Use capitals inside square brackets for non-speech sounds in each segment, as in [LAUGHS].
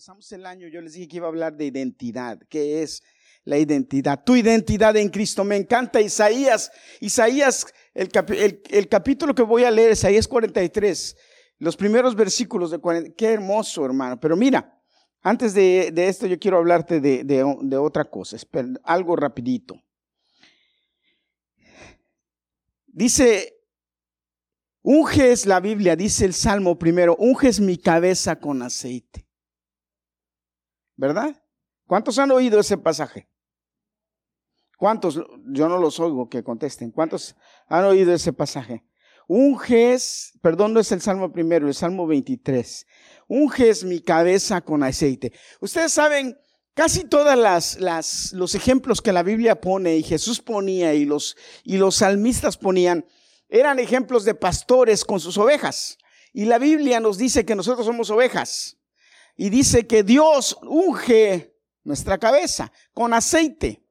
empezamos el año, yo les dije que iba a hablar de identidad. ¿Qué es la identidad? Tu identidad en Cristo. Me encanta Isaías. Isaías, el, capítulo que voy a leer, Isaías 43, los primeros versículos de 40. Qué hermoso, hermano. Pero mira, antes de, esto yo quiero hablarte de, de otra cosa. algo rapidito. Dice Unges la Biblia, dice el Salmo primero, unges mi cabeza con aceite. ¿Verdad? ¿Cuántos han oído ese pasaje? ¿Cuántos? Yo no los oigo que contesten. ¿Cuántos han oído ese pasaje? Unges, perdón, no es el Salmo primero, el Salmo 23. Unges mi cabeza con aceite. Ustedes saben, casi todas las, las, los ejemplos que la Biblia pone y Jesús ponía y los, y los salmistas ponían, eran ejemplos de pastores con sus ovejas. Y la Biblia nos dice que nosotros somos ovejas. Y dice que Dios unge nuestra cabeza con aceite.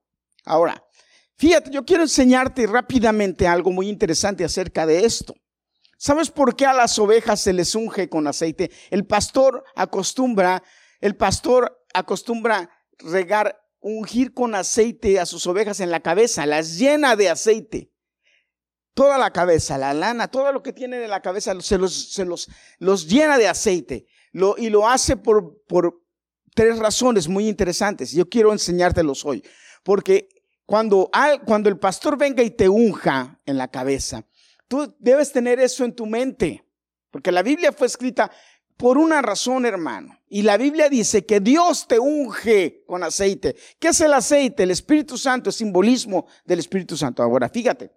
Ahora, fíjate, yo quiero enseñarte rápidamente algo muy interesante acerca de esto. ¿Sabes por qué a las ovejas se les unge con aceite? El pastor acostumbra, el pastor acostumbra regar, ungir con aceite a sus ovejas en la cabeza, las llena de aceite toda la cabeza, la lana, todo lo que tiene en la cabeza se los, se los, los llena de aceite. Lo, y lo hace por, por tres razones muy interesantes. Yo quiero enseñártelos hoy. Porque cuando, cuando el pastor venga y te unja en la cabeza, tú debes tener eso en tu mente. Porque la Biblia fue escrita por una razón, hermano. Y la Biblia dice que Dios te unge con aceite. ¿Qué es el aceite? El Espíritu Santo, es simbolismo del Espíritu Santo. Ahora, fíjate.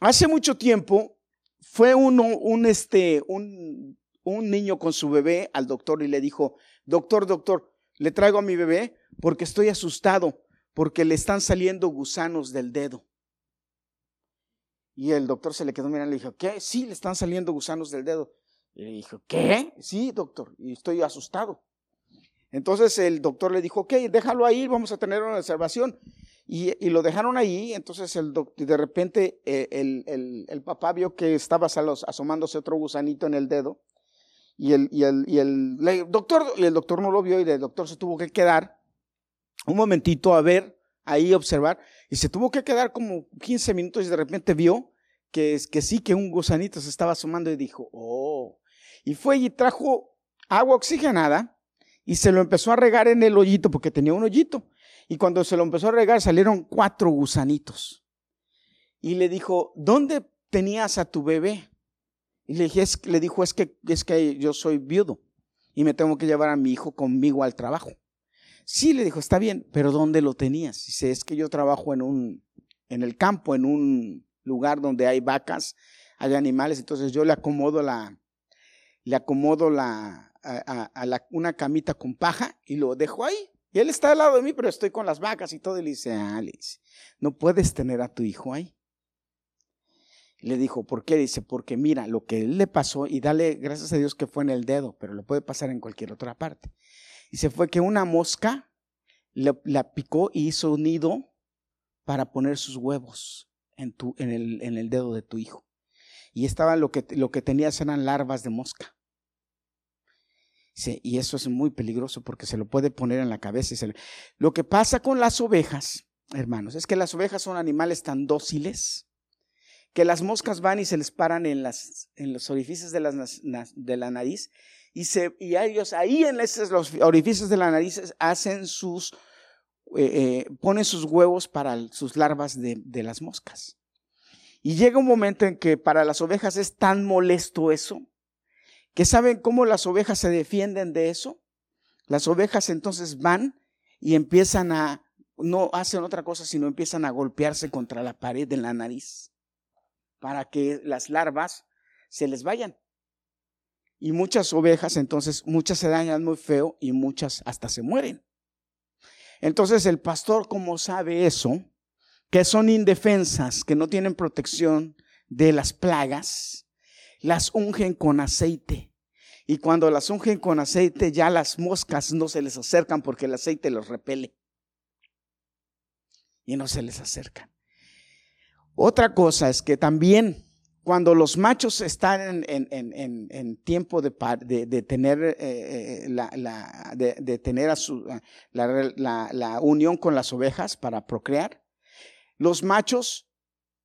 Hace mucho tiempo fue uno, un, este, un, un niño con su bebé al doctor y le dijo, doctor, doctor, le traigo a mi bebé porque estoy asustado, porque le están saliendo gusanos del dedo. Y el doctor se le quedó mirando y le dijo, ¿qué? Sí, le están saliendo gusanos del dedo. Y le dijo, ¿qué? Sí, doctor, y estoy asustado. Entonces el doctor le dijo, ok, déjalo ahí, vamos a tener una observación. Y, lo dejaron ahí, entonces el de repente eh, el, papá vio que estaba asomándose otro gusanito en el dedo el, el, y el, doctor, y el doctor no lo vio y el doctor se tuvo que quedar un momentito a ver, ahí observar, y se tuvo que quedar como 15 minutos y de repente vio que, que sí, que un gusanito se estaba asomando y dijo, oh, y fue y trajo agua oxigenada y se lo empezó a regar en el hoyito porque tenía un hoyito. Y cuando se lo empezó a regar salieron cuatro gusanitos. Y le dijo, ¿dónde tenías a tu bebé? Y le, dije, le dijo, es que, es que yo soy viudo y me tengo que llevar a mi hijo conmigo al trabajo. Sí, le dijo, está bien, pero ¿dónde lo tenías? Dice, es que yo trabajo en un, en el campo, en un lugar donde hay vacas, hay animales, entonces yo le acomodo la, le acomodo la, a, la, una camita con paja y lo dejo ahí. Y él está al lado de mí, pero estoy con las vacas y todo. Y le dice, ah, no puedes tener a tu hijo ahí. le dijo, ¿por qué? Dice, porque mira, lo que él le pasó, y dale gracias a Dios que fue en el dedo, pero lo puede pasar en cualquier otra parte. Dice, fue que una mosca le, la picó y hizo un nido para poner sus huevos en el dedo de tu hijo. Y estaba lo que, lo que tenías eran larvas de mosca y eso es muy peligroso porque se lo puede poner en la cabeza. Y Lo que pasa con las ovejas, hermanos, es que las ovejas son animales tan dóciles que las moscas van y se les paran en, los orificios de, la nariz y, ellos ahí en los orificios de la nariz hacen sus, eh, eh, ponen sus huevos para sus larvas de las moscas. Y llega un momento en que para las ovejas es tan molesto eso que saben cómo las ovejas se defienden de eso. Las ovejas entonces van y empiezan a, no hacen otra cosa, sino empiezan a golpearse contra la pared de la nariz para que las larvas se les vayan. Y muchas ovejas, entonces, muchas se dañan muy feo y muchas hasta se mueren. Entonces el pastor, como sabe eso, que son indefensas, que no tienen protección de las plagas, las ungen con aceite. Y cuando las ungen con aceite, ya las moscas no se les acercan porque el aceite los repele. Y no se les acercan. Otra cosa es que también cuando los machos están en, tiempo de, tener, eh, eh, la, de, tener a su, la, unión con las ovejas para procrear, los machos,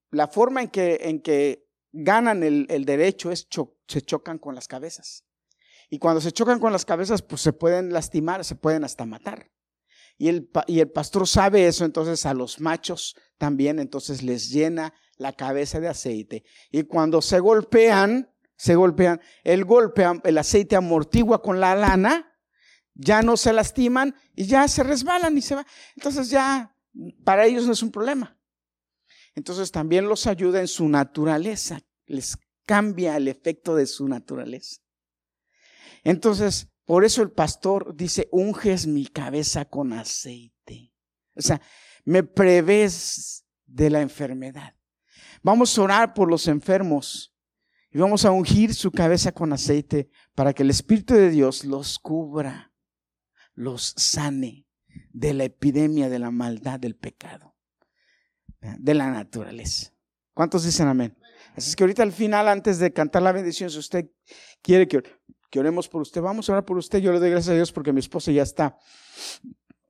la forma en en que ganan el, derecho es se chocan con las cabezas. Y cuando se chocan con las cabezas, pues se pueden lastimar, se pueden hasta matar. Y el, y el pastor sabe eso, entonces a los machos también, entonces les llena la cabeza de aceite. Y cuando se golpean, se golpean, el golpe, el aceite amortigua con la lana, ya no se lastiman y ya se resbalan y se va. Entonces ya para ellos no es un problema. Entonces también los ayuda en su naturaleza, les cambia el efecto de su naturaleza. Entonces, por eso el pastor dice, unges mi cabeza con aceite. O sea, me prevés de la enfermedad. Vamos a orar por los enfermos y vamos a ungir su cabeza con aceite para que el Espíritu de Dios los cubra, los sane de la epidemia de la maldad del pecado, de la naturaleza. ¿Cuántos dicen amén? Así es que ahorita al final, antes de cantar la bendición, si usted quiere que, que oremos por usted, vamos a orar por usted. Yo le doy gracias a Dios porque mi esposa ya está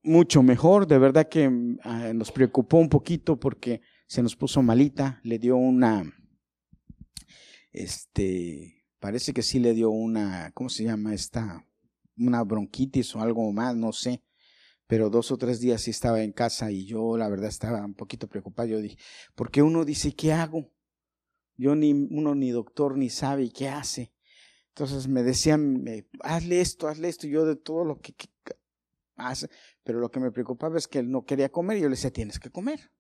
mucho mejor. De verdad que ah, nos preocupó un poquito porque se nos puso malita, le dio una, este, parece que sí le dio una, ¿cómo se llama esta? Una bronquitis o algo más, no sé. Pero dos o tres días sí estaba en casa y yo la verdad estaba un poquito preocupado. Yo dije, porque uno dice, ¿qué hago? Yo ni, uno ni doctor ni sabe qué hace. Entonces me decían, hazle esto, hazle esto, yo de todo lo que, hace. Pero lo que me preocupaba es que él no quería comer y yo le decía, tienes que comer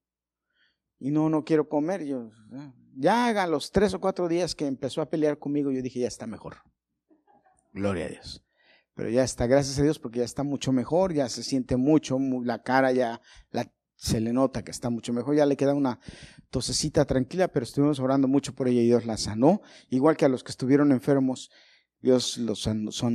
y no, no quiero comer. Yo, ya hagan los tres o cuatro días que empezó a pelear conmigo, yo dije, ya está mejor. Gloria a Dios. Pero ya está, gracias a Dios, porque ya está mucho mejor, ya se siente mucho, la cara ya la, se le nota que está mucho mejor, ya le queda una tosecita tranquila, pero estuvimos orando mucho por ella y Dios la sanó, igual que a los que estuvieron enfermos Dios los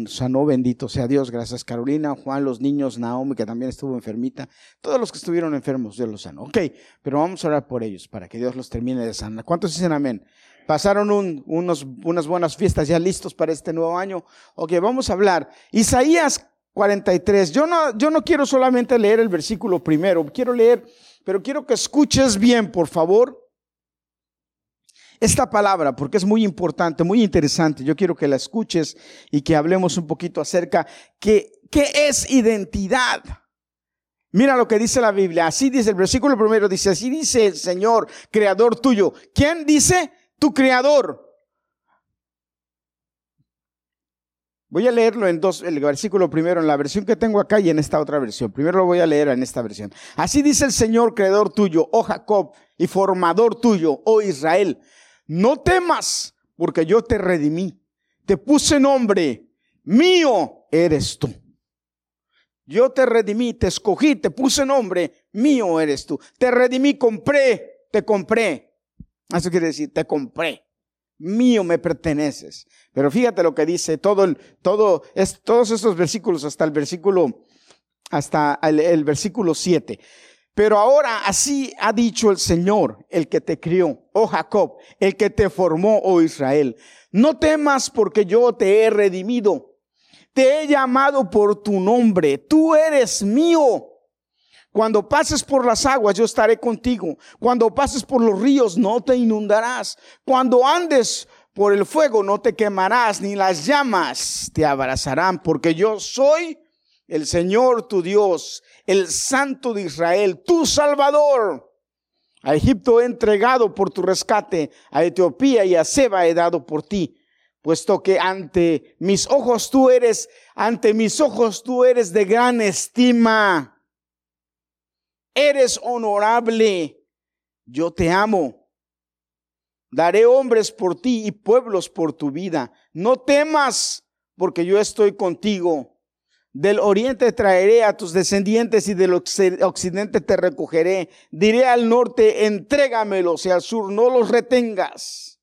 sanó, bendito sea Dios. Gracias Carolina, Juan, los niños, Naomi, que también estuvo enfermita. Todos los que estuvieron enfermos, Dios los sanó. Ok, pero vamos a orar por ellos para que Dios los termine de sanar. ¿Cuántos dicen amén? Pasaron unos, unas buenas fiestas ya listos para este nuevo año. Ok, vamos a hablar. Isaías 43. Yo no, yo no quiero solamente leer el versículo primero, quiero leer, pero quiero que escuches bien, por favor esta palabra porque es muy importante, muy interesante. Yo quiero que la escuches y que hablemos un poquito acerca que qué es identidad. Mira lo que dice la Biblia. Así dice el versículo primero, dice, así dice el Señor, creador tuyo. ¿Quién dice? Tu creador. Voy a leerlo en dos, el versículo primero en la versión que tengo acá y en esta otra versión. Primero lo voy a leer en esta versión. Así dice el Señor, creador tuyo, oh Jacob, y formador tuyo, oh Israel. No temas, porque yo te redimí. Te puse nombre. Mío eres tú. Yo te redimí, te escogí, te puse nombre. Mío eres tú. Te redimí, compré, te compré. Eso quiere decir, te compré. Mío me perteneces. Pero fíjate lo que dice todo el, todo, es, todos estos versículos hasta el versículo, hasta el, el versículo 7. Pero ahora así ha dicho el Señor, el que te crió, oh Jacob, el que te formó, oh Israel. No temas porque yo te he redimido. Te he llamado por tu nombre. Tú eres mío. Cuando pases por las aguas, yo estaré contigo. Cuando pases por los ríos, no te inundarás. Cuando andes por el fuego, no te quemarás, ni las llamas te abrazarán, porque yo soy el Señor tu Dios, el Santo de Israel, tu Salvador. A Egipto he entregado por tu rescate, a Etiopía y a Seba he dado por ti, puesto que ante mis ojos tú eres, ante mis ojos tú eres de gran estima. Eres honorable. Yo te amo. Daré hombres por ti y pueblos por tu vida. No temas, porque yo estoy contigo. Del oriente traeré a tus descendientes y del occidente te recogeré. Diré al norte, entrégamelos y al sur no los retengas.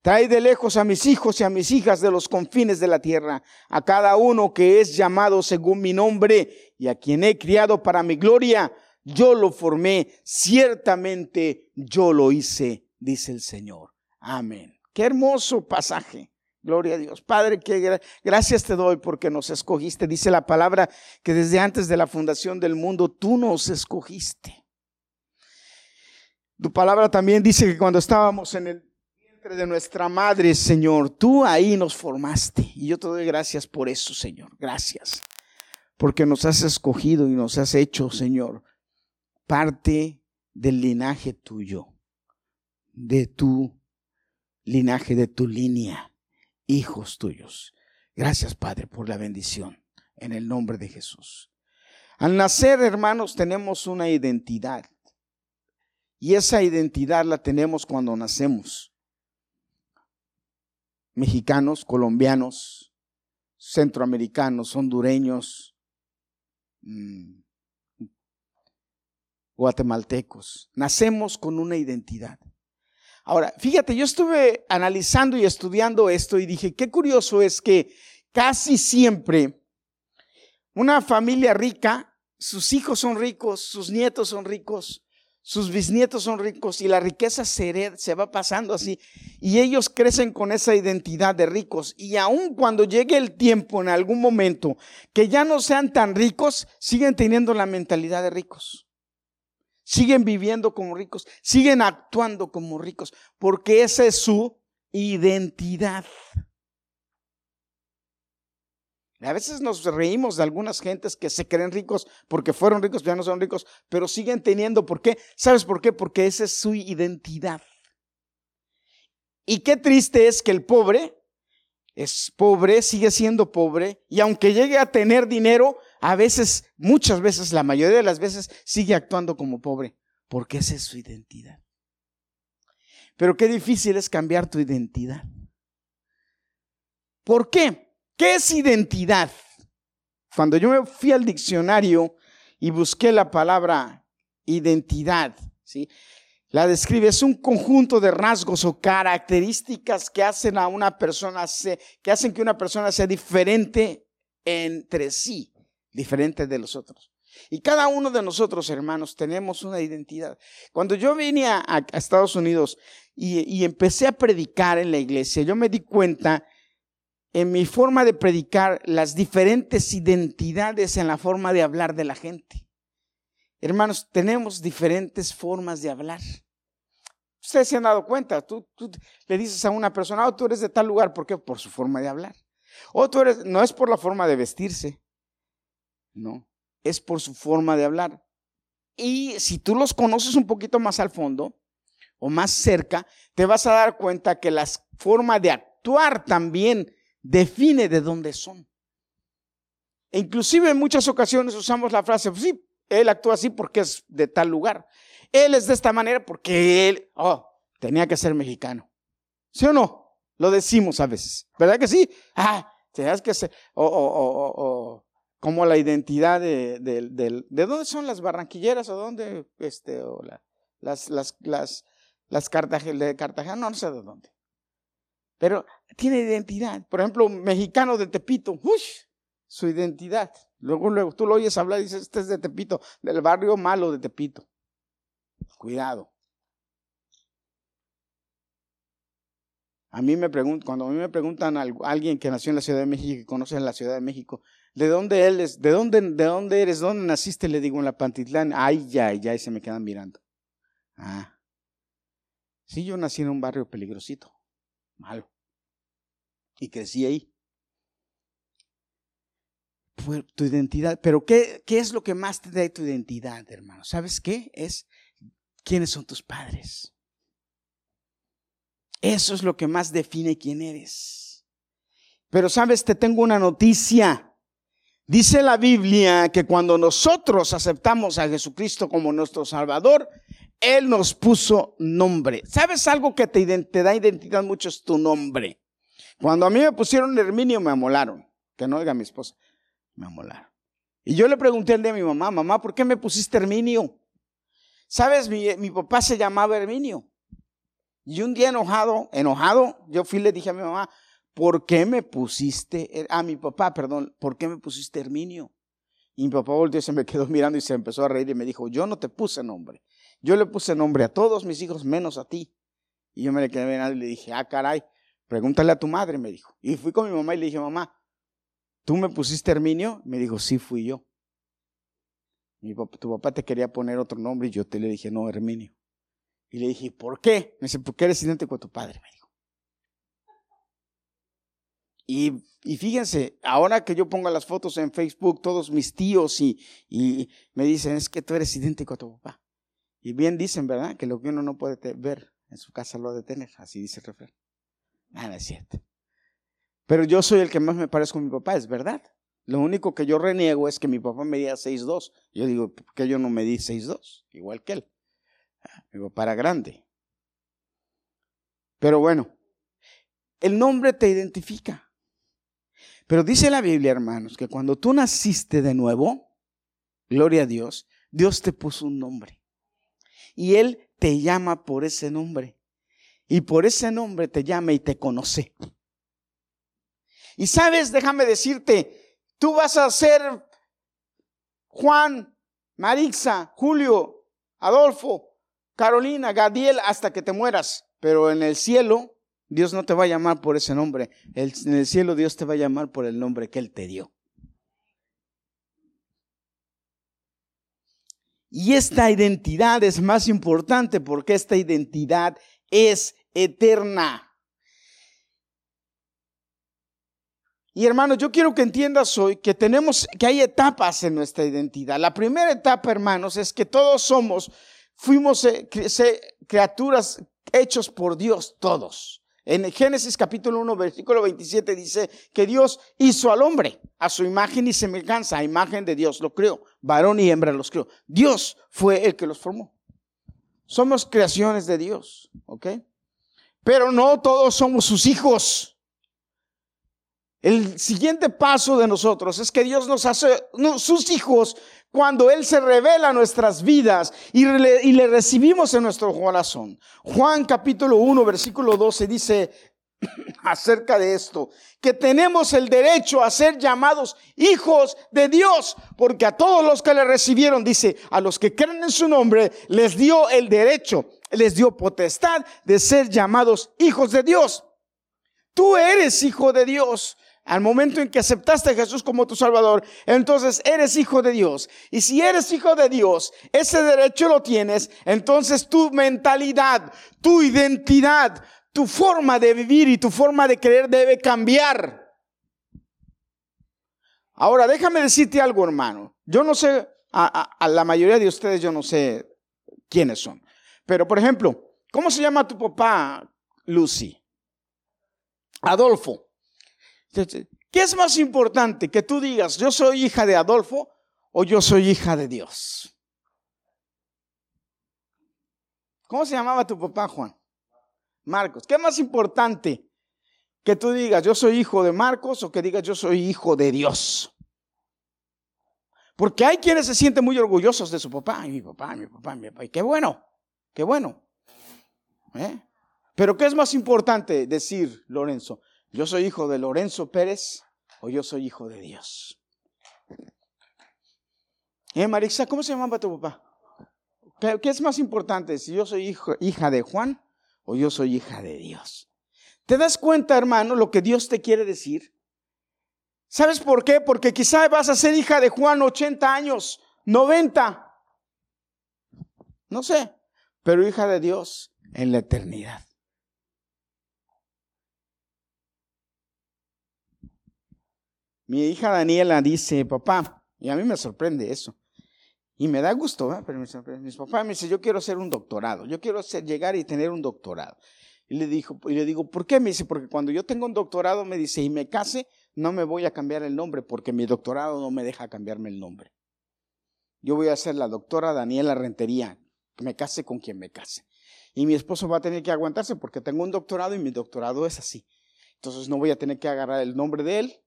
Trae de lejos a mis hijos y a mis hijas de los confines de la tierra, a cada uno que es llamado según mi nombre y a quien he criado para mi gloria. Yo lo formé, ciertamente yo lo hice, dice el Señor. Amén. Qué hermoso pasaje. Gloria a Dios. Padre, que gracias te doy porque nos escogiste. Dice la palabra que desde antes de la fundación del mundo tú nos escogiste. Tu palabra también dice que cuando estábamos en el vientre de nuestra madre, Señor, tú ahí nos formaste. Y yo te doy gracias por eso, Señor. Gracias. Porque nos has escogido y nos has hecho, Señor, parte del linaje tuyo, de tu linaje, de tu línea, hijos tuyos. Gracias, Padre, por la bendición, en el nombre de Jesús. Al nacer, hermanos, tenemos una identidad. Y esa identidad la tenemos cuando nacemos. Mexicanos, colombianos, centroamericanos, hondureños, mm, guatemaltecos. Nacemos con una identidad. Ahora, fíjate, yo estuve analizando y estudiando esto y dije, qué curioso es que casi siempre una familia rica, sus hijos son ricos, sus nietos son ricos, sus bisnietos son ricos y la riqueza se, se va pasando así. Y ellos crecen con esa identidad de ricos. Y aun cuando llegue el tiempo en algún momento que ya no sean tan ricos, siguen teniendo la mentalidad de ricos. Siguen viviendo como ricos, siguen actuando como ricos, porque esa es su identidad. A veces nos reímos de algunas gentes que se creen ricos porque fueron ricos, ya no son ricos, pero siguen teniendo. ¿Por qué? ¿Sabes por qué? Porque esa es su identidad. Y qué triste es que el pobre es pobre, sigue siendo pobre, y aunque llegue a tener dinero, a veces, muchas veces, la mayoría de las veces, sigue actuando como pobre, porque esa es su identidad. Pero qué difícil es cambiar tu identidad. ¿Por qué? ¿Qué es identidad? Cuando yo me fui al diccionario y busqué la palabra identidad, ¿sí? La describe, es un conjunto de rasgos o características que hacen a una persona, que hacen que una persona sea diferente entre sí, diferente de los otros. Y cada uno de nosotros, hermanos, tenemos una identidad. Cuando yo vine a, Estados Unidos y, empecé a predicar en la iglesia, yo me di cuenta en mi forma de predicar las diferentes identidades en la forma de hablar de la gente. Hermanos, tenemos diferentes formas de hablar. Ustedes se han dado cuenta, tú, le dices a una persona, oh, tú eres de tal lugar, ¿por qué? Por su forma de hablar. O tú eres, no es por la forma de vestirse, no, es por su forma de hablar. Y si tú los conoces un poquito más al fondo o más cerca, te vas a dar cuenta que la forma de actuar también define de dónde son. E inclusive en muchas ocasiones usamos la frase, pues sí, él actúa así porque es de tal lugar. Él es de esta manera porque él, oh, tenía que ser mexicano. ¿Sí o no? Lo decimos a veces, ¿verdad que sí? Ah, tenías que ser, o, o, como la identidad de, de, dónde son las barranquilleras o dónde, este, o las, las, las, las de Cartagena, no, no sé de dónde. Pero tiene identidad. Por ejemplo, mexicano de Tepito, uy, su identidad. Luego, luego, tú lo oyes hablar y dices, este es de Tepito, del barrio malo de Tepito. Cuidado. A mí me preguntan, cuando a mí me preguntan a alguien que nació en la Ciudad de México y conoce la Ciudad de México, ¿de dónde él es? ¿De dónde, de dónde eres? ¿Dónde naciste? Le digo en la Pantitlán. Ay, ya, ya, y se me quedan mirando. Ah. Sí, yo nací en un barrio peligrosito, malo y crecí ahí. tu identidad, pero ¿qué, ¿qué es lo que más te da tu identidad, hermano? ¿Sabes qué? Es quiénes son tus padres. Eso es lo que más define quién eres. Pero sabes, te tengo una noticia. Dice la Biblia que cuando nosotros aceptamos a Jesucristo como nuestro Salvador, Él nos puso nombre. ¿Sabes algo que te, da identidad mucho? Es tu nombre. Cuando a mí me pusieron Herminio, me amolaron. Que no oiga mi esposa, me amolaron. Y yo le pregunté al día a mi mamá, mamá, ¿por qué me pusiste Herminio? Sabes, mi, mi papá se llamaba Herminio. Y un día enojado, enojado, yo fui y le dije a mi mamá, ¿por qué me pusiste, a mi papá, perdón, ¿por qué me pusiste Herminio? Y mi papá volvió y se me [LAUGHS] quedó mirando y se empezó a reír y me dijo, yo no te puse nombre. Yo le puse nombre a todos mis hijos menos a ti. Y yo me le quedé mirando y le dije, ah, caray, pregúntale a tu madre, me dijo. Y fui con mi mamá y le dije, mamá, ¿tú me pusiste Herminio? Me dijo, sí, fui yo. Tu papá te quería poner otro nombre y yo te le dije, no, Herminio. Y le dije, ¿por qué? Me dice, porque eres idéntico con tu padre, me dijo. Y, y, fíjense, ahora que yo pongo las fotos en Facebook, todos mis tíos y, y me dicen, es que tú eres idéntico a tu papá. Y bien dicen, ¿verdad? Que lo que uno no puede ver en su casa lo ha de tener, así dice el refrán. Nada es cierto. Pero yo soy el que más me parezco a mi papá, es verdad. Lo único que yo reniego es que mi papá medía 6'2. Yo digo, ¿por qué yo no medí 6'2? Igual que él. Ah, mi papá era grande. Pero bueno, el nombre te identifica. Pero dice la Biblia, hermanos, que cuando tú naciste de nuevo, gloria a Dios, Dios te puso un nombre. Y Él te llama por ese nombre. Y por ese nombre te llama y te conoce. Y sabes, déjame decirte, tú vas a ser Juan, Marixa, Julio, Adolfo, Carolina, Gadiel, hasta que te mueras. Pero en el cielo, Dios no te va a llamar por ese nombre. En el cielo Dios te va a llamar por el nombre que Él te dio. Y esta identidad es más importante porque esta identidad es eterna. Y hermanos, yo quiero que entiendas hoy que tenemos, que hay etapas en nuestra identidad. La primera etapa, hermanos, es que todos somos, fuimos eh, criaturas hechos por Dios, todos. En Génesis capítulo 1, versículo 27 dice que Dios hizo al hombre a su imagen y semejanza, a imagen de Dios lo creó, varón y hembra los creó. Dios fue el que los formó. Somos creaciones de Dios, ¿ok? Pero no todos somos sus hijos. El siguiente paso de nosotros es que Dios nos hace sus hijos cuando Él se revela a nuestras vidas y le, recibimos en nuestro corazón. Juan capítulo 1, versículo 12 dice [CLEARS THROAT] acerca de esto, que tenemos el derecho a ser llamados hijos de Dios, porque a todos los que le recibieron, dice, a los que creen en su nombre, les dio el derecho, les dio potestad de ser llamados hijos de Dios. Tú eres hijo de Dios. Al momento en que aceptaste a Jesús como tu Salvador, entonces eres hijo de Dios. Y si eres hijo de Dios, ese derecho lo tienes, entonces tu mentalidad, tu identidad, tu forma de vivir y tu forma de creer debe cambiar. Ahora, déjame decirte algo, hermano. Yo no sé, a, a la mayoría de ustedes yo no sé quiénes son. Pero, por ejemplo, ¿cómo se llama tu papá, Lucy? Adolfo. ¿Qué es más importante? Que tú digas, yo soy hija de Adolfo o yo soy hija de Dios. ¿Cómo se llamaba tu papá, Juan? Marcos. ¿Qué es más importante? Que tú digas, yo soy hijo de Marcos o que digas, yo soy hijo de Dios. Porque hay quienes se sienten muy orgullosos de su papá, y mi papá, mi papá, mi papá. Qué bueno, qué bueno. ¿Eh? Pero ¿qué es más importante decir, Lorenzo? ¿Yo soy hijo de Lorenzo Pérez o yo soy hijo de Dios? ¿Eh, Marisa, cómo se llamaba tu papá? ¿Qué, es más importante, si yo soy hijo, hija de Juan o yo soy hija de Dios? ¿Te das cuenta, hermano, lo que Dios te quiere decir? ¿Sabes por qué? Porque quizá vas a ser hija de Juan 80 años, 90. No sé, pero hija de Dios en la eternidad. Mi hija Daniela dice, papá, y a mí me sorprende eso. Y me da gusto, ¿eh? pero me sorprende. Mis papás me dice, yo quiero hacer un doctorado, yo quiero llegar y tener un doctorado. Y le, y le digo, ¿por qué? Me dice, porque cuando yo tengo un doctorado, me dice, y me case, no me voy a cambiar el nombre, porque mi doctorado no me deja cambiarme el nombre. Yo voy a ser la doctora Daniela Rentería, que me case con quien me case. Y mi esposo va a tener que aguantarse porque tengo un doctorado y mi doctorado es así. Entonces no voy a tener que agarrar el nombre de él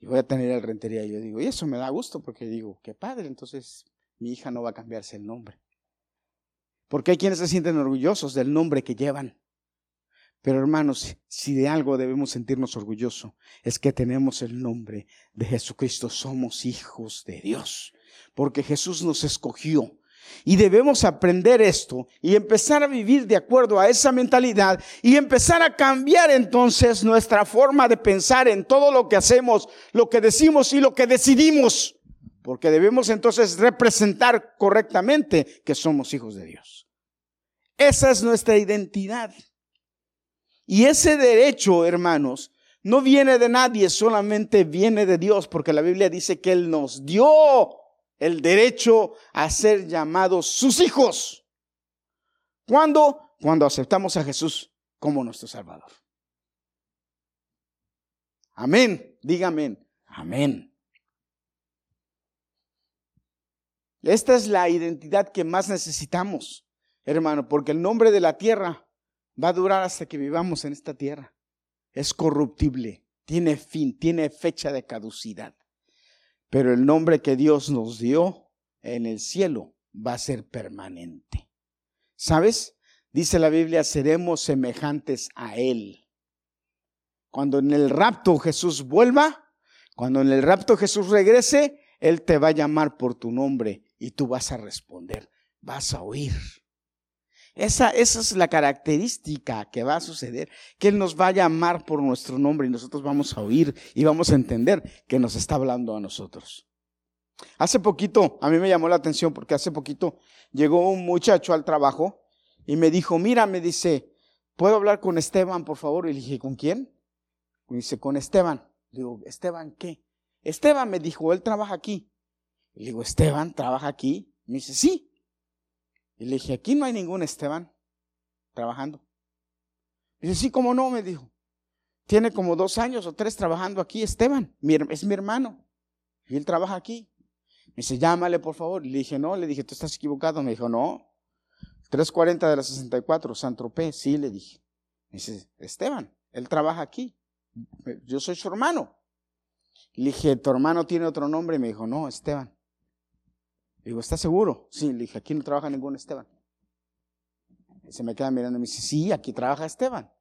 y voy a tener el rentería. Y yo digo, y eso me da gusto porque digo, qué padre, entonces mi hija no va a cambiarse el nombre. Porque hay quienes se sienten orgullosos del nombre que llevan. Pero hermanos, si de algo debemos sentirnos orgullosos, es que tenemos el nombre de Jesucristo. Somos hijos de Dios. Porque Jesús nos escogió. Y debemos aprender esto y empezar a vivir de acuerdo a esa mentalidad y empezar a cambiar entonces nuestra forma de pensar en todo lo que hacemos, lo que decimos y lo que decidimos. Porque debemos entonces representar correctamente que somos hijos de Dios. Esa es nuestra identidad. Y ese derecho, hermanos, no viene de nadie, solamente viene de Dios, porque la Biblia dice que Él nos dio el derecho a ser llamados sus hijos. ¿Cuándo? Cuando aceptamos a Jesús como nuestro Salvador. Amén. Dígame. Amén. Esta es la identidad que más necesitamos, hermano, porque el nombre de la tierra va a durar hasta que vivamos en esta tierra. Es corruptible, tiene fin, tiene fecha de caducidad. Pero el nombre que Dios nos dio en el cielo va a ser permanente. ¿Sabes? Dice la Biblia, seremos semejantes a Él. Cuando en el rapto Jesús vuelva, cuando en el rapto Jesús regrese, Él te va a llamar por tu nombre y tú vas a responder, vas a oír. Esa, esa, es la característica que va a suceder, que Él nos va a llamar por nuestro nombre y nosotros vamos a oír y vamos a entender que nos está hablando a nosotros. Hace poquito, a mí me llamó la atención porque hace poquito llegó un muchacho al trabajo y me dijo, mira, me dice, ¿puedo hablar con Esteban, por favor? Y le dije, ¿con quién? Me dice, con Esteban. Le digo, ¿Esteban qué? Esteban me dijo, él trabaja aquí. Le digo, ¿Esteban trabaja aquí? Me dice, sí. Y le dije, aquí no hay ningún Esteban trabajando. dice, sí, ¿cómo no? Me dijo. Tiene como dos años o tres trabajando aquí Esteban. es mi hermano. Y él trabaja aquí. Me dice, llámale por favor. le dije, no, le dije, tú estás equivocado. Me dijo, no. 340 de la 64, San Tropez. Sí, le dije. Me dice, Esteban, él trabaja aquí. Yo soy su hermano. Le dije, ¿tu hermano tiene otro nombre? Me dijo, no, Esteban digo, ¿estás seguro? Sí, le dije, aquí no trabaja ningún Esteban. Se me queda mirando y me dice, sí, aquí trabaja Esteban.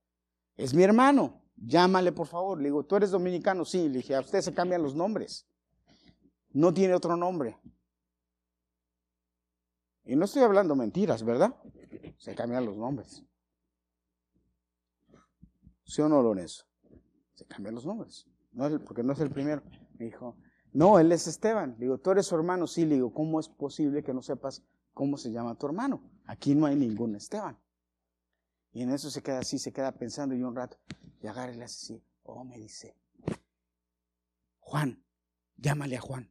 Es mi hermano, llámale por favor. Le digo, ¿tú eres dominicano? Sí, le dije, a usted se cambian los nombres. No tiene otro nombre. Y no estoy hablando mentiras, ¿verdad? Se cambian los nombres. ¿Sí o no, Lorenzo? Se cambian los nombres. No porque no es el primero. Me dijo, no, él es Esteban. Le digo, ¿tú eres su hermano? Sí, le digo, ¿cómo es posible que no sepas cómo se llama tu hermano? Aquí no hay ningún Esteban. Y en eso se queda así, se queda pensando y un rato. Y agarra y le hace así. Oh, me dice, Juan, llámale a Juan.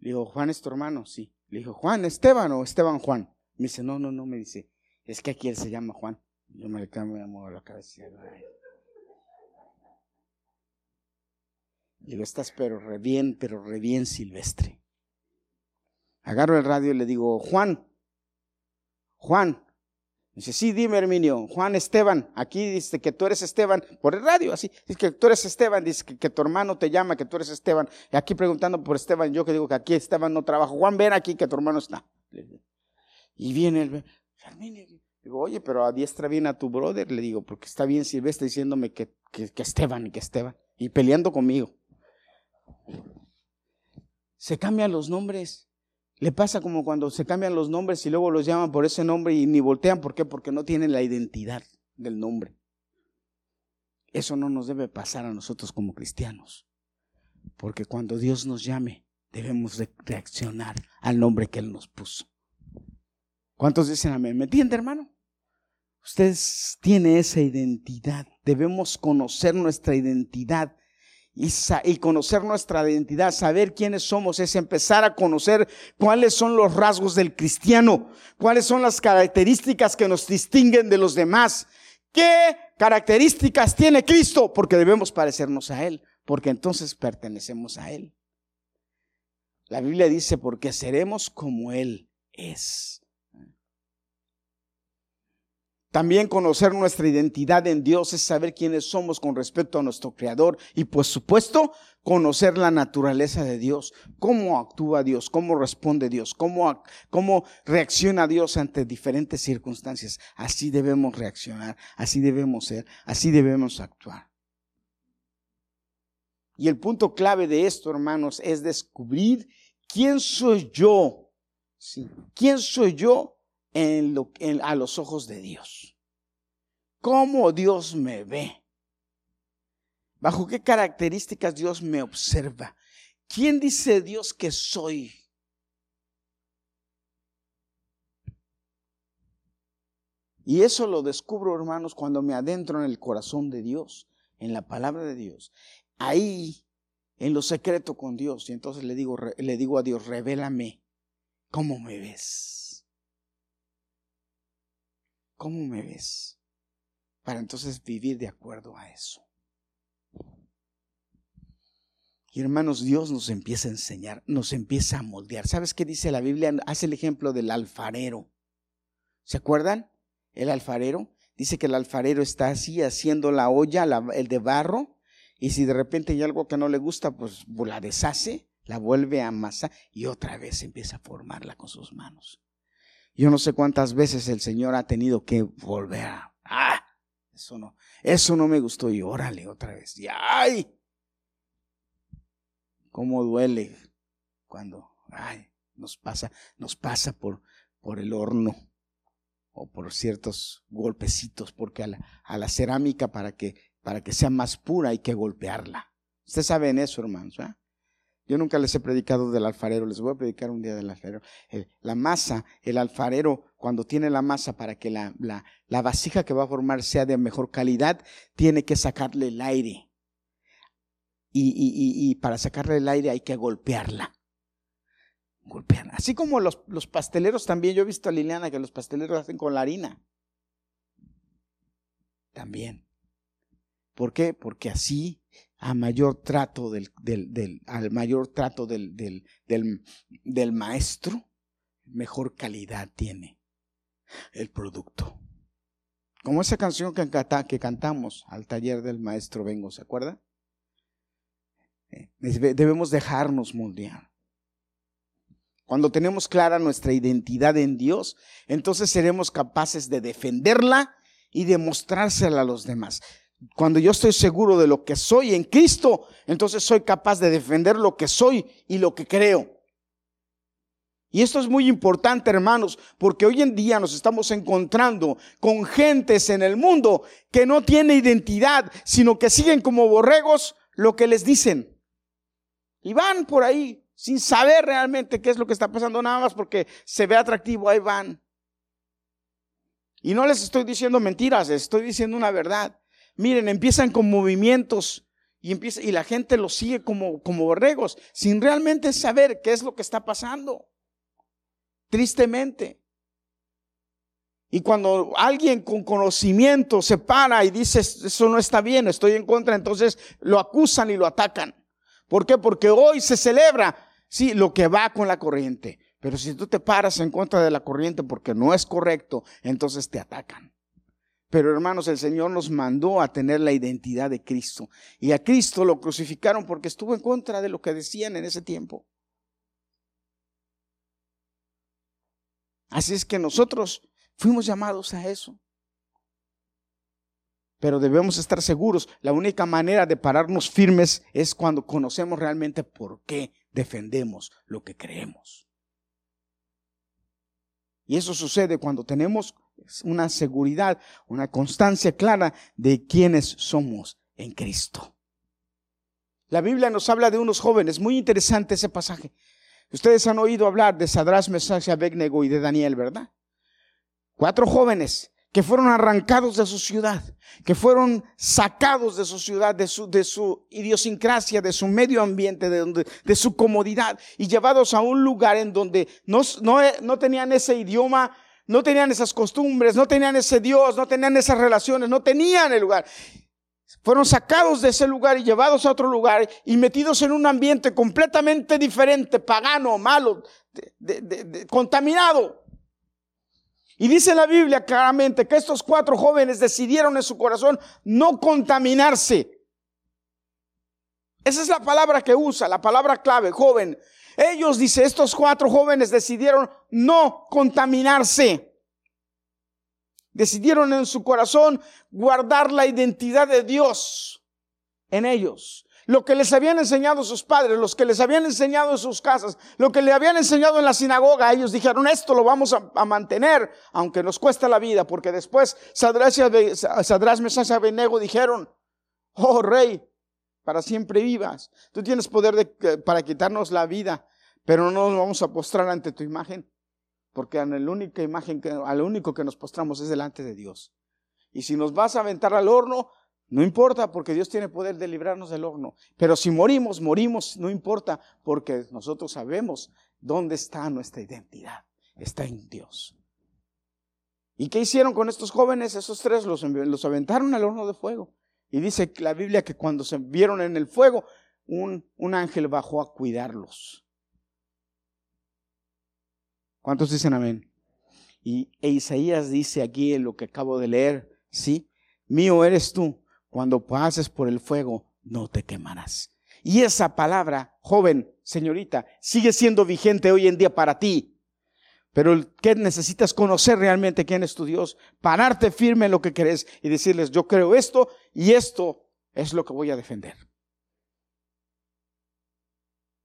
Le digo, ¿Juan es tu hermano? Sí. Le digo, ¿Juan Esteban o Esteban Juan? Me dice, no, no, no, me dice, es que aquí él se llama Juan. Yo me le cambio la cabeza. Le digo, estás pero re bien, pero re bien silvestre. Agarro el radio y le digo, Juan, Juan. Dice, sí, dime, Herminio, Juan Esteban, aquí dice que tú eres Esteban, por el radio, así, dice que tú eres Esteban, dice que, tu hermano te llama, que tú eres Esteban. Y aquí preguntando por Esteban, yo que digo que aquí Esteban no trabaja. Juan, ven aquí que tu hermano está. Y viene el, Herminio, digo, oye, pero adiestra bien a tu brother, le digo, porque está bien silvestre diciéndome que, que, que Esteban y que Esteban, y peleando conmigo. Se cambian los nombres. Le pasa como cuando se cambian los nombres y luego los llaman por ese nombre y ni voltean. ¿Por qué? Porque no tienen la identidad del nombre. Eso no nos debe pasar a nosotros como cristianos. Porque cuando Dios nos llame, debemos reaccionar al nombre que Él nos puso. ¿Cuántos dicen amén? ¿Me entiende, hermano? Usted tiene esa identidad. Debemos conocer nuestra identidad y, conocer nuestra identidad, saber quiénes somos, es empezar a conocer cuáles son los rasgos del cristiano, cuáles son las características que nos distinguen de los demás. ¿Qué características tiene Cristo? Porque debemos parecernos a Él, porque entonces pertenecemos a Él. La Biblia dice, porque seremos como Él es. También conocer nuestra identidad en Dios es saber quiénes somos con respecto a nuestro Creador y por supuesto conocer la naturaleza de Dios, cómo actúa Dios, cómo responde Dios, cómo, cómo reacciona Dios ante diferentes circunstancias. Así debemos reaccionar, así debemos ser, así debemos actuar. Y el punto clave de esto, hermanos, es descubrir quién soy yo. ¿Quién soy yo en a los ojos de Dios? ¿Cómo Dios me ve? ¿Bajo qué características Dios me observa? ¿Quién dice Dios que soy? Y eso lo descubro, hermanos, cuando me adentro en el corazón de Dios, en la palabra de Dios. Ahí, en lo secreto con Dios. Y entonces le digo, le digo a Dios, revélame cómo me ves. ¿Cómo me ves? Para entonces vivir de acuerdo a eso. Y hermanos, Dios nos empieza a enseñar, nos empieza a moldear. ¿Sabes qué dice la Biblia? Hace el ejemplo del alfarero. ¿Se acuerdan? el alfarero. Dice que el alfarero está así haciendo la olla, el de barro, y si de repente hay algo que no le gusta, pues la deshace, la vuelve a amasar y otra vez empieza a formarla con sus manos. Yo no sé cuántas veces el Señor ha tenido que volver a, ah, eso no, eso no me gustó y órale otra vez. Y ay, cómo duele cuando, ay, nos pasa, nos pasa por, por el horno o por ciertos golpecitos, porque a la, cerámica para que, para que sea más pura hay que golpearla. Ustedes saben eso, hermanos. Yo nunca les he predicado del alfarero, les voy a predicar un día del alfarero. la masa, el alfarero, cuando tiene la masa para que la, la, la vasija que va a formar sea de mejor calidad, tiene que sacarle el aire. Y, y, y, para sacarle el aire hay que golpearla golpean. Así como los, los, pasteleros también, yo he visto a Liliana que los pasteleros hacen con la harina. También. ¿Por qué? Porque así a mayor trato del, del, del al mayor trato del, del, maestro, mejor calidad tiene el producto. Como esa canción que, que cantamos al taller del maestro Vengo, ¿se acuerda? Eh, debemos dejarnos moldear. Cuando tenemos clara nuestra identidad en Dios, entonces seremos capaces de defenderla y de mostrársela a los demás. Cuando yo estoy seguro de lo que soy en Cristo, entonces soy capaz de defender lo que soy y lo que creo. Y esto es muy importante, hermanos, porque hoy en día nos estamos encontrando con gentes en el mundo que no tienen identidad, sino que siguen como borregos lo que les dicen. Y van por ahí sin saber realmente qué es lo que está pasando, nada más porque se ve atractivo, ahí van. Y no les estoy diciendo mentiras, les estoy diciendo una verdad. Miren, empiezan con movimientos y, la gente los sigue como, como borregos, sin realmente saber qué es lo que está pasando. Tristemente. Y cuando alguien con conocimiento se para y dice, eso no está bien, estoy en contra, entonces lo acusan y lo atacan. ¿Por qué? Porque hoy se celebra, sí, lo que va con la corriente. Pero si tú te paras en contra de la corriente porque no es correcto, entonces te atacan. Pero hermanos, el Señor nos mandó a tener la identidad de Cristo. Y a Cristo lo crucificaron porque estuvo en contra de lo que decían en ese tiempo. Así es que nosotros fuimos llamados a eso. Pero debemos estar seguros, la única manera de pararnos firmes es cuando conocemos realmente por qué defendemos lo que creemos. Y eso sucede cuando tenemos una seguridad, una constancia clara de quiénes somos en Cristo. La Biblia nos habla de unos jóvenes, muy interesante ese pasaje. Ustedes han oído hablar de Sadrás, Mesach, Abednego y de Daniel, ¿verdad? Cuatro jóvenes que fueron arrancados de su ciudad, que fueron sacados de su ciudad, de su, de su idiosincrasia, de su medio ambiente, de, donde, de su comodidad y llevados a un lugar en donde no, no, no tenían ese idioma, no tenían esas costumbres, no tenían ese Dios, no tenían esas relaciones, no tenían el lugar. Fueron sacados de ese lugar y llevados a otro lugar y metidos en un ambiente completamente diferente, pagano, malo, contaminado. Y dice la Biblia claramente que estos cuatro jóvenes decidieron en su corazón no contaminarse. Esa es la palabra que usa, la palabra clave, joven. Ellos, dice, estos cuatro jóvenes decidieron no contaminarse. Decidieron en su corazón guardar la identidad de Dios en ellos. Lo que les habían enseñado sus padres, los que les habían enseñado en sus casas, lo que le habían enseñado en la sinagoga, ellos dijeron, esto lo vamos a, mantener, aunque nos cuesta la vida, porque después Sadrás, Mesach y dijeron, oh rey, para siempre vivas. Tú tienes poder para quitarnos la vida, pero no nos vamos a postrar ante tu imagen, porque a la única imagen, que, lo único que nos postramos es delante de Dios. Y si nos vas a aventar al horno, no importa porque Dios tiene poder de librarnos del horno. Pero si morimos, morimos, no importa porque nosotros sabemos dónde está nuestra identidad. Está en Dios. ¿Y qué hicieron con estos jóvenes? Esos tres los, los aventaron al horno de fuego. Y dice la Biblia que cuando se vieron en el fuego, un, un ángel bajó a cuidarlos. ¿Cuántos dicen amén? Y e Isaías dice aquí en lo que acabo de leer, sí, mío eres tú cuando pases por el fuego, no te quemarás. Y esa palabra, joven, señorita, sigue siendo vigente hoy en día para ti. Pero ¿qué necesitas conocer realmente quién es tu Dios? Pararte firme en lo que crees y decirles, yo creo esto y esto es lo que voy a defender.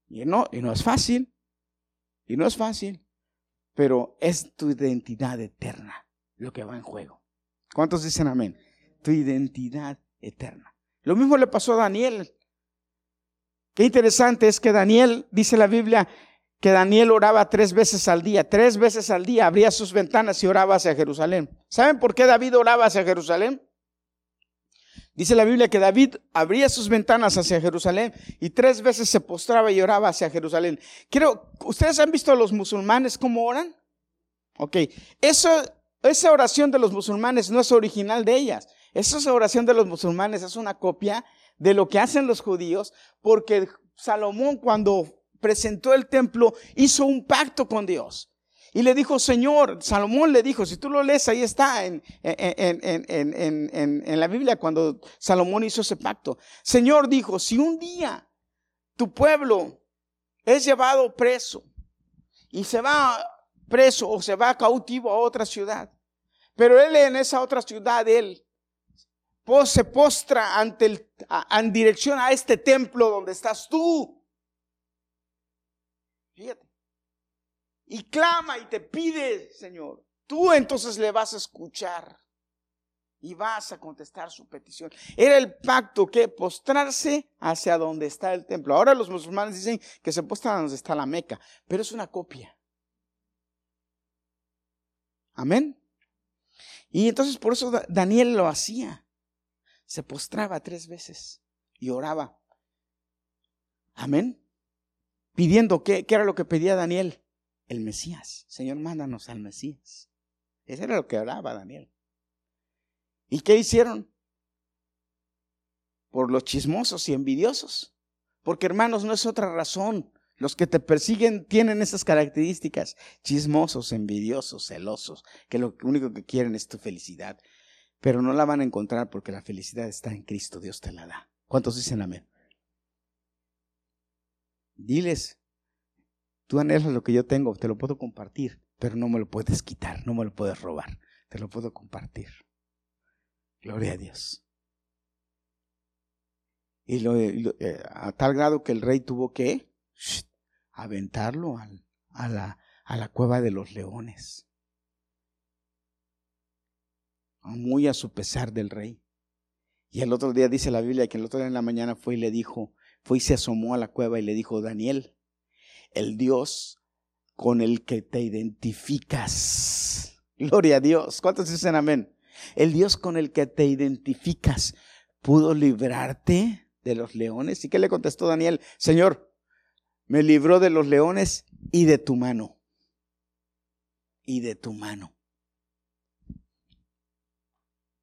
Y no, y no es fácil, y no es fácil, pero es tu identidad eterna lo que va en juego. ¿Cuántos dicen amén? Tu identidad eterna. Lo mismo le pasó a Daniel. Qué interesante es que Daniel, dice la Biblia, que Daniel oraba tres veces al día, tres veces al día abría sus ventanas y oraba hacia Jerusalén. ¿Saben por qué David oraba hacia Jerusalén? Dice la Biblia que David abría sus ventanas hacia Jerusalén y tres veces se postraba y oraba hacia Jerusalén. Quiero, ¿ustedes han visto a los musulmanes cómo oran? Ok, eso, esa oración de los musulmanes no es original de ellas. Esa oración de los musulmanes es una copia de lo que hacen los judíos, porque Salomón cuando presentó el templo hizo un pacto con Dios. Y le dijo, Señor, Salomón le dijo, si tú lo lees, ahí está en, en, la Biblia cuando Salomón hizo ese pacto. Señor dijo, si un día tu pueblo es llevado preso y se va preso o se va cautivo a otra ciudad, pero él en esa otra ciudad, él se postra ante el, en dirección a este templo donde estás tú. Fíjate. Y clama y te pide, Señor. Tú entonces le vas a escuchar y vas a contestar su petición. Era el pacto que postrarse hacia donde está el templo. Ahora los musulmanes dicen que se postran donde está la Meca, pero es una copia. Amén. Y entonces por eso Daniel lo hacía se postraba tres veces y oraba. Amén. Pidiendo, ¿qué, ¿qué era lo que pedía Daniel? El Mesías. Señor, mándanos al Mesías. Eso era lo que oraba Daniel. ¿Y qué hicieron? Por los chismosos y envidiosos. Porque hermanos, no es otra razón. Los que te persiguen tienen esas características. Chismosos, envidiosos, celosos, que lo único que quieren es tu felicidad pero no la van a encontrar porque la felicidad está en Cristo, Dios te la da. ¿Cuántos dicen amén? Diles, tú anhelas lo que yo tengo, te lo puedo compartir, pero no me lo puedes quitar, no me lo puedes robar, te lo puedo compartir. Gloria a Dios. Y, lo, eh, a tal grado que el rey tuvo que aventarlo a, la, a la cueva de los leones muy a su pesar del rey. Y el otro día dice la Biblia que el otro día en la mañana fue y le dijo, fue y se asomó a la cueva y le dijo, Daniel, el Dios con el que te identificas. Gloria a Dios. ¿Cuántos dicen amén? El Dios con el que te identificas pudo librarte de los leones. ¿Y qué le contestó Daniel? Señor, me libró de los leones y de tu mano. Y de tu mano.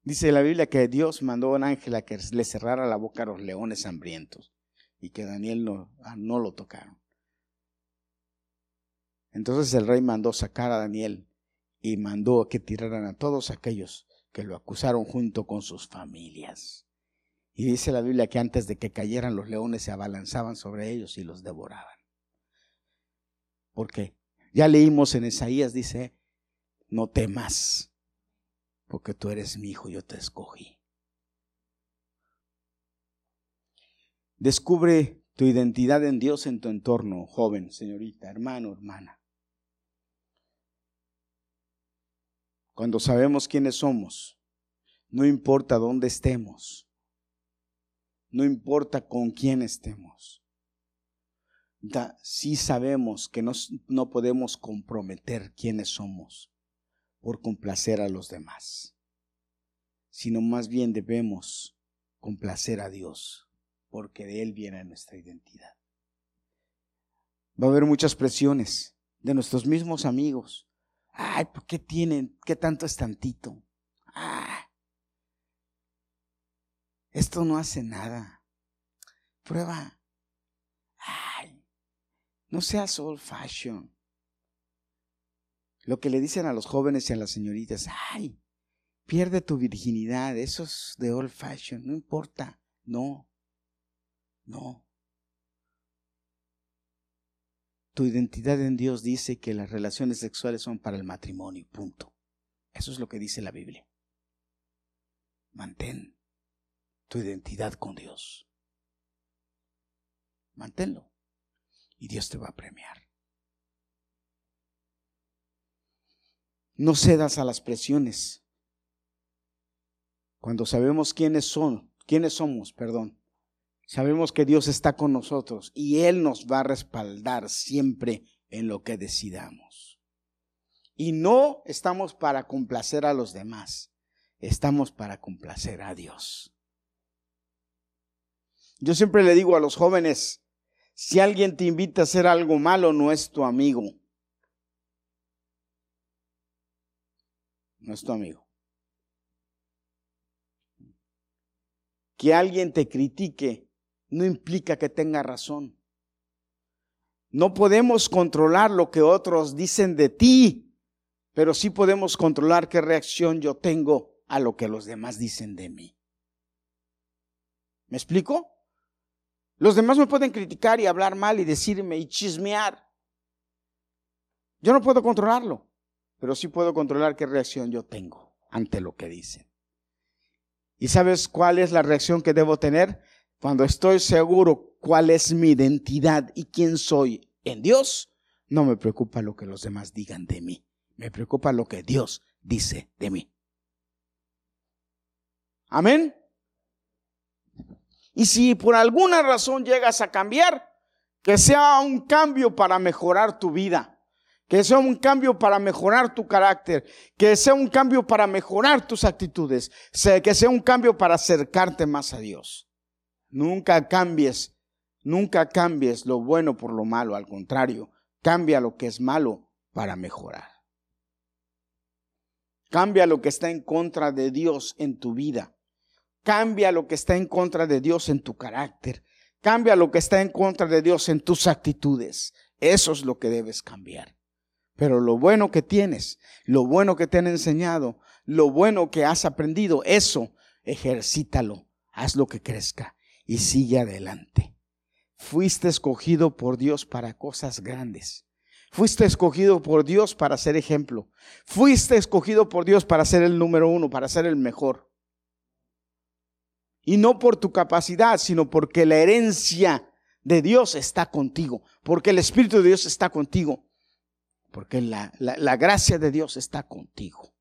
Dice la Biblia que Dios mandó a un ángel a que le cerrara la boca a los leones hambrientos y que Daniel no, no lo tocaron. Entonces el rey mandó sacar a Daniel y mandó que tiraran a todos aquellos que lo acusaron junto con sus familias. Y dice la Biblia que antes de que cayeran los leones se abalanzaban sobre ellos y los devoraban. Porque ya leímos en Isaías, dice, no temas, porque tú eres mi hijo, yo te escogí. Descubre tu identidad en Dios en tu entorno, joven, señorita, hermano, hermana. Cuando sabemos quiénes somos, no importa dónde estemos, no importa con quién estemos, sí sabemos que no podemos comprometer quiénes somos por complacer a los demás, sino más bien debemos complacer a Dios, porque de Él viene nuestra identidad. Va a haber muchas presiones de nuestros mismos amigos. Ay, ¿por qué tienen? ¿Qué tanto es tantito? Ah, esto no hace nada. Prueba. Ay, no seas old fashion. Lo que le dicen a los jóvenes y a las señoritas, ay, pierde tu virginidad, eso es de old fashion, no importa. No, no. Tu identidad en Dios dice que las relaciones sexuales son para el matrimonio, punto. Eso es lo que dice la Biblia. Mantén tu identidad con Dios. Manténlo. Y Dios te va a premiar. No cedas a las presiones. Cuando sabemos quiénes son, quiénes somos, perdón, sabemos que Dios está con nosotros y Él nos va a respaldar siempre en lo que decidamos. Y no estamos para complacer a los demás, estamos para complacer a Dios. Yo siempre le digo a los jóvenes, si alguien te invita a hacer algo malo, no es tu amigo. No es tu amigo. Que alguien te critique no implica que tenga razón. No podemos controlar lo que otros dicen de ti, pero sí podemos controlar qué reacción yo tengo a lo que los demás dicen de mí. ¿Me explico? Los demás me pueden criticar y hablar mal y decirme y chismear. Yo no puedo controlarlo, pero sí puedo controlar qué reacción yo tengo ante lo que dicen. ¿Y sabes cuál es la reacción que debo tener? Cuando estoy seguro cuál es mi identidad y quién soy en Dios, no me preocupa lo que los demás digan de mí. Me preocupa lo que Dios dice de mí. Amén. Y si por alguna razón llegas a cambiar, que sea un cambio para mejorar tu vida, que sea un cambio para mejorar tu carácter, que sea un cambio para mejorar tus actitudes, que sea un cambio para acercarte más a Dios. Nunca cambies, nunca cambies lo bueno por lo malo, al contrario, cambia lo que es malo para mejorar. Cambia lo que está en contra de Dios en tu vida Cambia lo que está en contra de Dios en tu carácter. Cambia lo que está en contra de Dios en tus actitudes. Eso es lo que debes cambiar. Pero lo bueno que tienes, lo bueno que te han enseñado, lo bueno que has aprendido, eso, ejercítalo, haz lo que crezca y sigue adelante. Fuiste escogido por Dios para cosas grandes. Fuiste escogido por Dios para ser ejemplo. Fuiste escogido por Dios para ser el número uno, para ser el mejor. Y no por tu capacidad, sino porque la herencia de Dios está contigo, porque el Espíritu de Dios está contigo, porque la, la, gracia de Dios está contigo.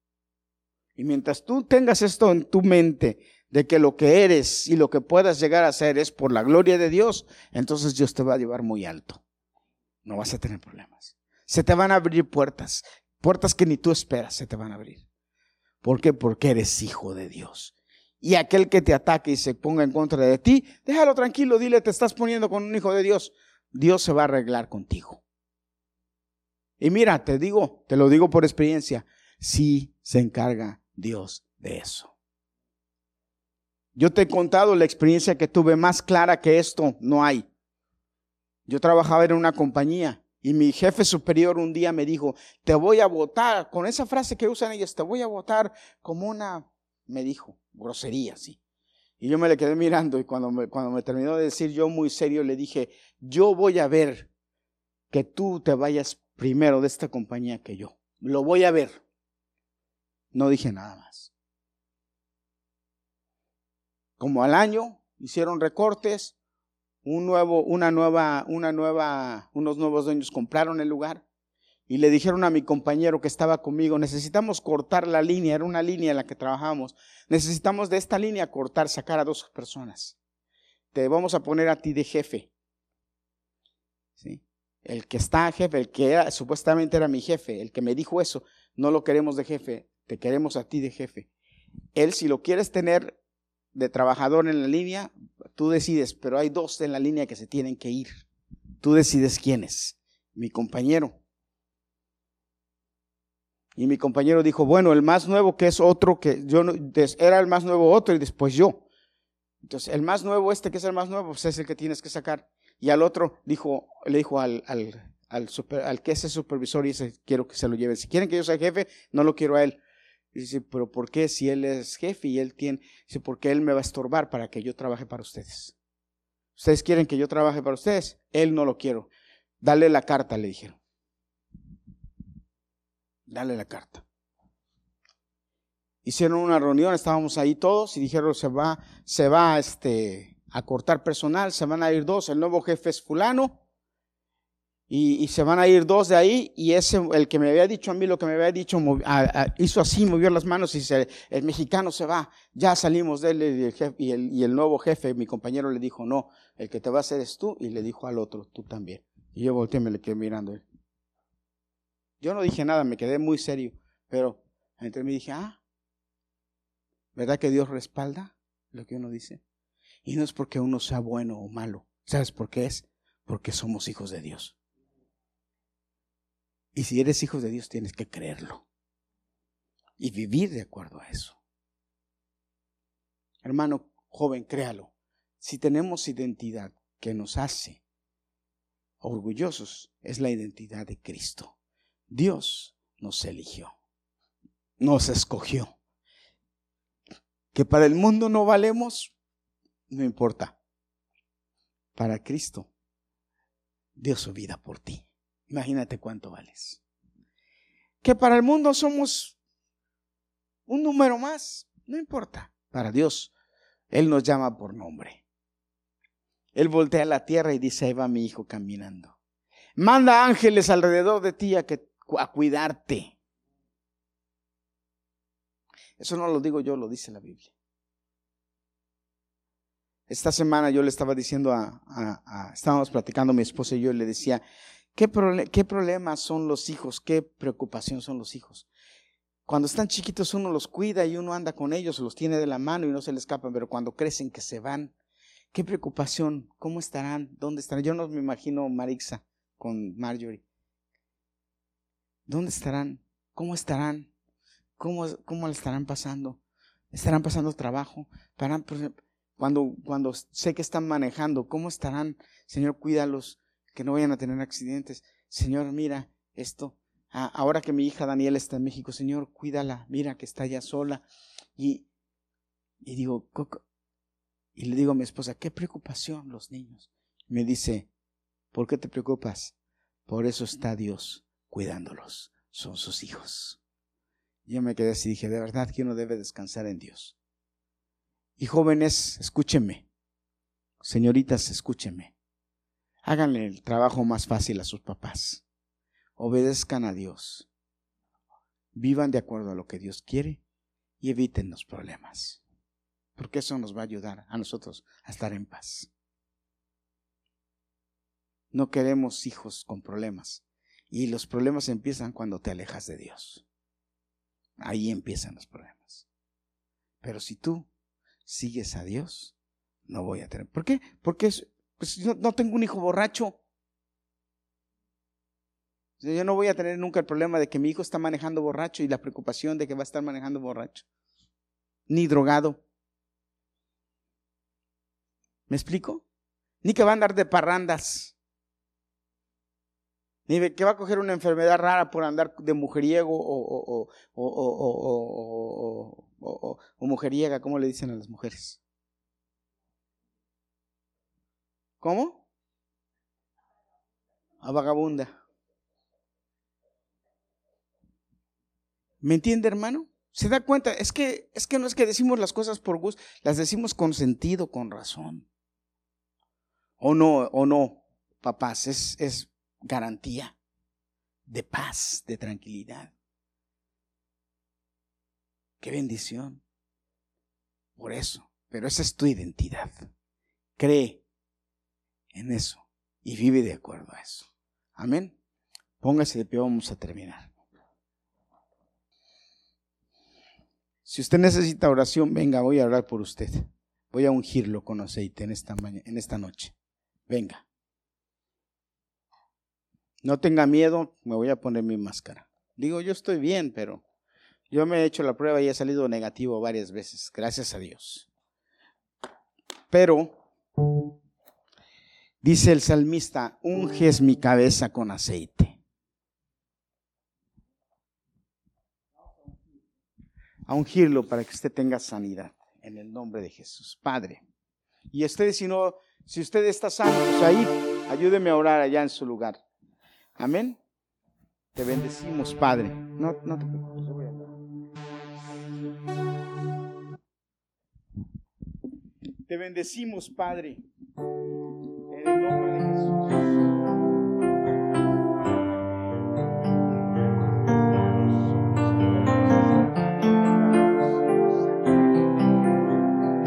Y mientras tú tengas esto en tu mente, de que lo que eres y lo que puedas llegar a ser es por la gloria de Dios, entonces Dios te va a llevar muy alto. No vas a tener problemas. Se te van a abrir puertas, puertas que ni tú esperas se te van a abrir. ¿Por qué? Porque eres hijo de Dios y aquel que te ataque y se ponga en contra de ti, déjalo tranquilo, dile, te estás poniendo con un hijo de Dios. Dios se va a arreglar contigo. Y mira, te digo, te lo digo por experiencia, sí se encarga Dios de eso. Yo te he contado la experiencia que tuve más clara que esto, no hay. Yo trabajaba en una compañía y mi jefe superior un día me dijo, te voy a votar, con esa frase que usan ellos, te voy a votar como una, me dijo, grosería, sí. Y yo me le quedé mirando y cuando me, cuando me terminó de decir yo muy serio le dije, yo voy a ver que tú te vayas primero de esta compañía que yo. Lo voy a ver. No dije nada más. Como al año hicieron recortes, un nuevo, una nueva, una nueva, unos nuevos dueños compraron el lugar y le dijeron a mi compañero que estaba conmigo, necesitamos cortar la línea, era una línea en la que trabajábamos, necesitamos de esta línea cortar, sacar a dos personas. Te vamos a poner a ti de jefe. ¿Sí? El que está jefe, el que supuestamente era mi jefe, el que me dijo eso, no lo queremos de jefe, te queremos a ti de jefe. Él, si lo quieres tener de trabajador en la línea, tú decides, pero hay dos en la línea que se tienen que ir. Tú decides quién es. Mi compañero. Y mi compañero dijo, bueno, el más nuevo que es otro que yo no, era el más nuevo otro y después yo. Entonces, el más nuevo, este que es el más nuevo, pues es el que tienes que sacar. Y al otro dijo, le dijo al, al, al, que es el supervisor y dice, quiero que se lo lleven. Si quieren que yo sea jefe, no lo quiero a él. Dice, pero ¿por qué si él es jefe y él tiene? Dice, porque él me va a estorbar para que yo trabaje para ustedes. Ustedes quieren que yo trabaje para ustedes, él no lo quiero. Dale la carta, le dijeron. Dale la carta. Hicieron una reunión, estábamos ahí todos y dijeron, se va, se va este, a cortar personal, se van a ir dos, el nuevo jefe es fulano y, se van a ir dos de ahí y ese, el que me había dicho a mí lo que me había dicho, hizo así, movió las manos y dice, el mexicano se va, ya salimos de él y el, jefe, y, el, nuevo jefe, mi compañero le dijo, no, el que te va a hacer es tú y le dijo al otro, tú también. Y yo volteé me le quedé mirando él. Yo no dije nada, me quedé muy serio, pero entre mí dije, ah, ¿verdad que Dios respalda lo que uno dice? Y no es porque uno sea bueno o malo, ¿sabes por qué es? Porque somos hijos de Dios. Y si eres hijo de Dios, tienes que creerlo y vivir de acuerdo a eso. Hermano joven, créalo. Si tenemos identidad que nos hace orgullosos, es la identidad de Cristo. Dios nos eligió, nos escogió. Que para el mundo no valemos, no importa. Para Cristo, dio su vida por ti. Imagínate cuánto vales. Que para el mundo somos un número más, no importa. Para Dios, Él nos llama por nombre. Él voltea la tierra y dice, ahí va mi hijo caminando. Manda ángeles alrededor de ti a, que, a cuidarte. Eso no lo digo yo, lo dice la Biblia. Esta semana yo le estaba diciendo a, estábamos platicando mi esposa y yo, le decía, ¿Qué, problemas son los hijos? ¿Qué preocupación son los hijos? Cuando están chiquitos uno los cuida y uno anda con ellos, los tiene de la mano y no se les escapan, pero cuando crecen que se van, qué preocupación, ¿cómo estarán? ¿Dónde estarán? Yo no me imagino Marixa con Marjorie. ¿Dónde estarán? ¿Cómo estarán? ¿Cómo, cómo le estarán pasando? ¿Estarán pasando trabajo? Cuando, cuando sé que están manejando, ¿cómo estarán? Señor, cuídalos que no vayan a tener accidentes. Señor, mira esto. ahora que mi hija Daniela está en México, Señor, cuídala, mira que está ya sola. Y, y digo, y le digo a mi esposa, qué preocupación los niños. Me dice, ¿por qué te preocupas? Por eso está Dios cuidándolos, son sus hijos. Yo me quedé así y dije, de verdad que uno debe descansar en Dios. Y jóvenes, escúchenme. Señoritas, escúchenme. Háganle el trabajo más fácil a sus papás. Obedezcan a Dios. Vivan de acuerdo a lo que Dios quiere y eviten los problemas. Porque eso nos va a ayudar a nosotros a estar en paz. No queremos hijos con problemas. Y los problemas empiezan cuando te alejas de Dios. Ahí empiezan los problemas. Pero si tú sigues a Dios, no voy a tener. ¿Por qué? Porque es, pues no, no tengo un hijo borracho. Yo no voy a tener nunca el problema de que mi hijo está manejando borracho y la preocupación de que va a estar manejando borracho. Ni drogado. ¿Me explico? Ni que va a andar de parrandas. Ni que va a coger una enfermedad rara por andar de mujeriego o, o, o, o mujeriega, como le dicen a las mujeres. ¿Cómo? A vagabunda. ¿Me entiende, hermano? ¿Se da cuenta? Es que, es que no es que decimos las cosas por gusto, las decimos con sentido, con razón. O no, o no, papás, es, es garantía de paz, de tranquilidad. Qué bendición. Por eso, pero esa es tu identidad. Cree en eso y vive de acuerdo a eso. Amén. Póngase de pie, vamos a terminar. Si usted necesita oración, venga, voy a orar por usted. Voy a ungirlo con aceite en esta, en esta noche. Venga. No tenga miedo, me voy a poner mi máscara. Digo, yo estoy bien, pero yo me he hecho la prueba y he salido negativo varias veces, gracias a Dios. Pero, dice el salmista, unges mi cabeza con aceite. A ungirlo para que usted tenga sanidad en el nombre de Jesús. Padre. Y usted, si no, si usted está sano, pues ahí, ayúdeme a orar allá en su lugar. Amén. Te bendecimos, Padre. No, no te preocupes, voy a Te bendecimos, Padre.